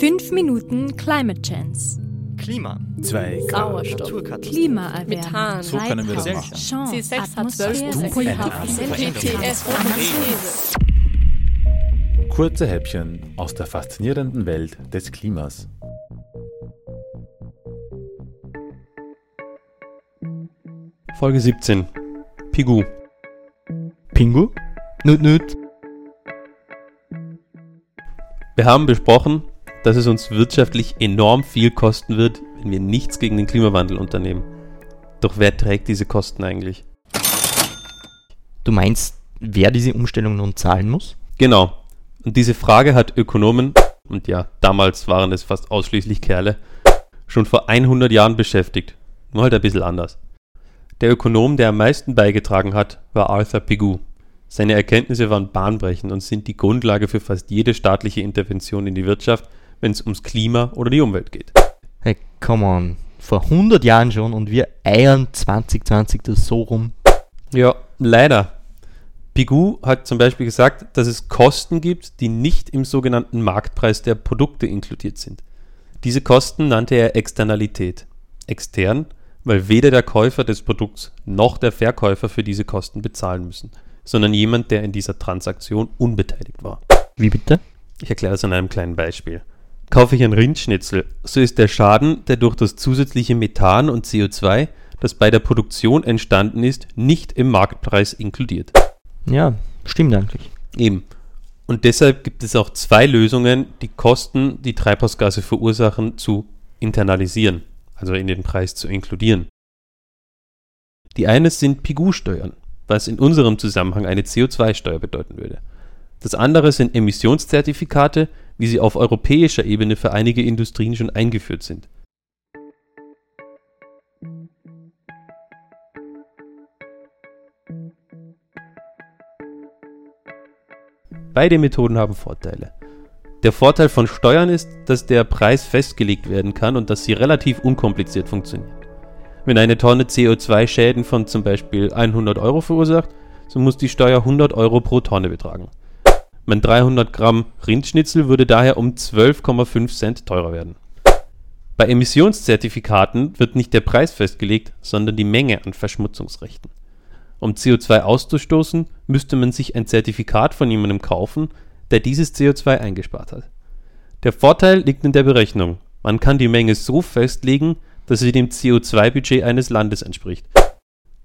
5 Minuten Climate Chance. Klima. Zwei Sauerstoff. Naturkatastrophen. Klimaerwärmung. Methan. So können wir das machen. Chance, C6 hat Atmosphäre, 12 Kohlenstoff, GTS Transformation. Kurze Häppchen aus der faszinierenden Welt des Klimas. Folge 17. Pigu. Pingu? Nut nut. Wir haben besprochen, dass es uns wirtschaftlich enorm viel kosten wird, wenn wir nichts gegen den Klimawandel unternehmen. Doch wer trägt diese Kosten eigentlich? Du meinst, wer diese Umstellung nun zahlen muss? Genau. Und diese Frage hat Ökonomen, und ja, damals waren es fast ausschließlich Kerle, schon vor 100 Jahren beschäftigt. Nur halt ein bisschen anders. Der Ökonom, der am meisten beigetragen hat, war Arthur Pigou. Seine Erkenntnisse waren bahnbrechend und sind die Grundlage für fast jede staatliche Intervention in die Wirtschaft, wenn es ums Klima oder die Umwelt geht. Hey, come on. Vor 100 Jahren schon und wir eiern 2020 das so rum. Ja, leider. Pigou hat zum Beispiel gesagt, dass es Kosten gibt, die nicht im sogenannten Marktpreis der Produkte inkludiert sind. Diese Kosten nannte er Externalität. Extern, weil weder der Käufer des Produkts noch der Verkäufer für diese Kosten bezahlen müssen, sondern jemand, der in dieser Transaktion unbeteiligt war. Wie bitte? Ich erkläre das an einem kleinen Beispiel. Kaufe ich ein Rindschnitzel, so ist der Schaden, der durch das zusätzliche Methan und CO2, das bei der Produktion entstanden ist, nicht im Marktpreis inkludiert. Ja, stimmt eigentlich. Eben. Und deshalb gibt es auch zwei Lösungen, die Kosten, die Treibhausgase verursachen, zu internalisieren, also in den Preis zu inkludieren. Die eine sind Pigou-Steuern, was in unserem Zusammenhang eine CO2-Steuer bedeuten würde. Das andere sind Emissionszertifikate, wie sie auf europäischer Ebene für einige Industrien schon eingeführt sind. Beide Methoden haben Vorteile. Der Vorteil von Steuern ist, dass der Preis festgelegt werden kann und dass sie relativ unkompliziert funktionieren. Wenn eine Tonne CO2 Schäden von zum Beispiel 100 Euro verursacht, so muss die Steuer 100 Euro pro Tonne betragen. Mein 300 Gramm Rindschnitzel würde daher um 12,5 Cent teurer werden. Bei Emissionszertifikaten wird nicht der Preis festgelegt, sondern die Menge an Verschmutzungsrechten. Um CO2 auszustoßen, müsste man sich ein Zertifikat von jemandem kaufen, der dieses CO2 eingespart hat. Der Vorteil liegt in der Berechnung. Man kann die Menge so festlegen, dass sie dem CO2-Budget eines Landes entspricht.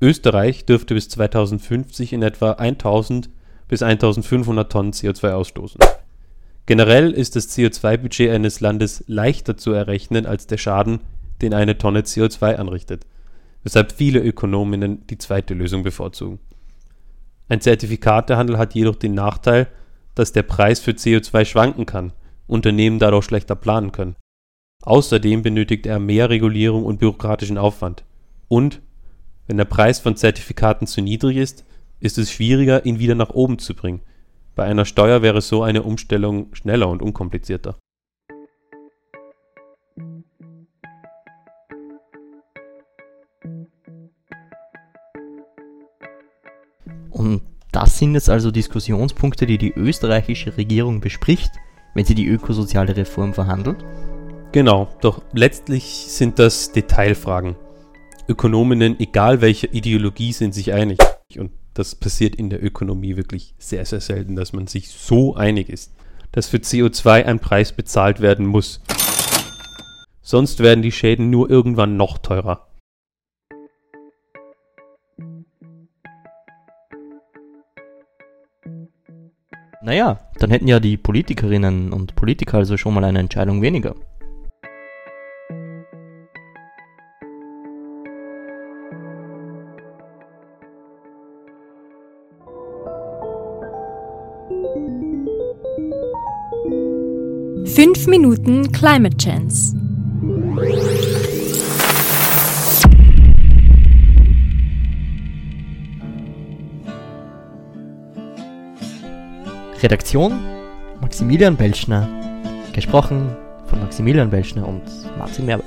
Österreich dürfte bis 2050 in etwa 1000 bis 1500 Tonnen CO2 ausstoßen. Generell ist das CO2-Budget eines Landes leichter zu errechnen als der Schaden, den eine Tonne CO2 anrichtet, weshalb viele Ökonominnen die zweite Lösung bevorzugen. Ein Zertifikatehandel hat jedoch den Nachteil, dass der Preis für CO2 schwanken kann, Unternehmen dadurch schlechter planen können. Außerdem benötigt er mehr Regulierung und bürokratischen Aufwand. Und, wenn der Preis von Zertifikaten zu niedrig ist, ist es schwieriger, ihn wieder nach oben zu bringen. Bei einer Steuer wäre so eine Umstellung schneller und unkomplizierter. Und das sind jetzt also Diskussionspunkte, die die österreichische Regierung bespricht, wenn sie die ökosoziale Reform verhandelt. Genau, doch letztlich sind das Detailfragen. Ökonominnen, egal welcher Ideologie, sind sich einig. Und das passiert in der Ökonomie wirklich sehr, sehr selten, dass man sich so einig ist, dass für CO2 ein Preis bezahlt werden muss. Sonst werden die Schäden nur irgendwann noch teurer. Naja, dann hätten ja die Politikerinnen und Politiker also schon mal eine Entscheidung weniger. Fünf Minuten Climate Chance. Redaktion Maximilian Belschner. Gesprochen von Maximilian Belschner und Martin Merbert.